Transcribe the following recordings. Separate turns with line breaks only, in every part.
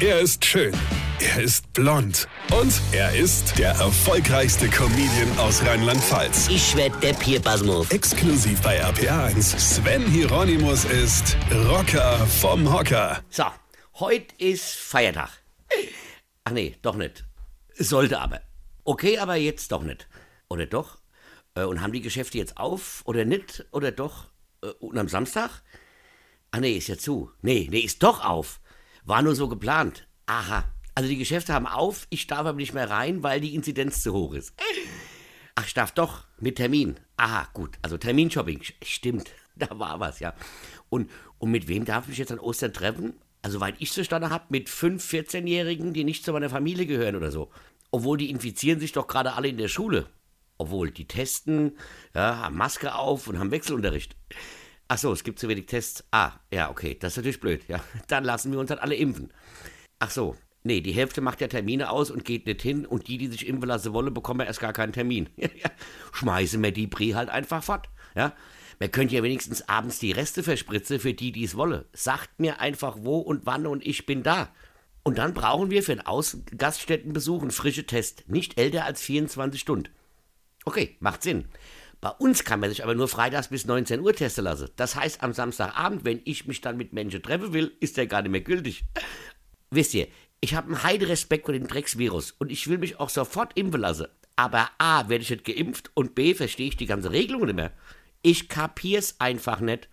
Er ist schön. Er ist blond. Und er ist der erfolgreichste Comedian aus Rheinland-Pfalz.
Ich werd der Pierpasmus.
Exklusiv bei RPA1. Sven Hieronymus ist Rocker vom Hocker.
So, heute ist Feiertag. Ach nee, doch nicht. Sollte aber. Okay, aber jetzt doch nicht. Oder doch? Äh, Und haben die Geschäfte jetzt auf? Oder nicht? Oder doch? Äh, Und am Samstag? Ach nee, ist ja zu. Nee, nee, ist doch auf. War nur so geplant. Aha. Also die Geschäfte haben auf, ich darf aber nicht mehr rein, weil die Inzidenz zu hoch ist. Ach, ich darf doch, mit Termin. Aha, gut. Also Terminshopping. Stimmt, da war was, ja. Und, und mit wem darf ich mich jetzt an Ostern treffen? Also, weil ich zustande habe, mit fünf 14-Jährigen, die nicht zu meiner Familie gehören oder so. Obwohl die infizieren sich doch gerade alle in der Schule. Obwohl, die testen, ja, haben Maske auf und haben Wechselunterricht. Ach so, es gibt zu wenig Tests. Ah, ja, okay, das ist natürlich blöd, ja. Dann lassen wir uns halt alle impfen. Ach so, nee, die Hälfte macht ja Termine aus und geht nicht hin und die, die sich impfen lassen wollen, bekommen ja erst gar keinen Termin. Schmeißen wir die Brie halt einfach fort, ja. Man könnte ja wenigstens abends die Reste verspritzen für die, die es wolle. Sagt mir einfach wo und wann und ich bin da. Und dann brauchen wir für einen Ausgaststättenbesuch einen frischen Test, nicht älter als 24 Stunden. Okay, macht Sinn. Bei uns kann man sich aber nur freitags bis 19 Uhr testen lassen. Das heißt, am Samstagabend, wenn ich mich dann mit Menschen treffen will, ist der gar nicht mehr gültig. Wisst ihr, ich habe einen heiden Respekt vor dem Drecksvirus und ich will mich auch sofort impfen lassen. Aber A, werde ich nicht geimpft und B, verstehe ich die ganze Regelung nicht mehr. Ich kapier's einfach nicht.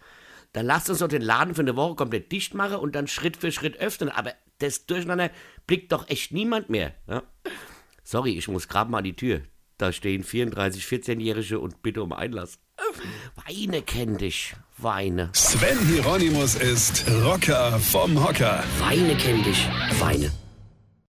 Dann lasst uns doch den Laden für eine Woche komplett dicht machen und dann Schritt für Schritt öffnen. Aber das Durcheinander blickt doch echt niemand mehr. Ja? Sorry, ich muss gerade mal an die Tür. Da stehen 34 14-Jährige und bitte um Einlass. Weine kenn dich, Weine.
Sven Hieronymus ist Rocker vom Hocker.
Weine kenn dich, Weine.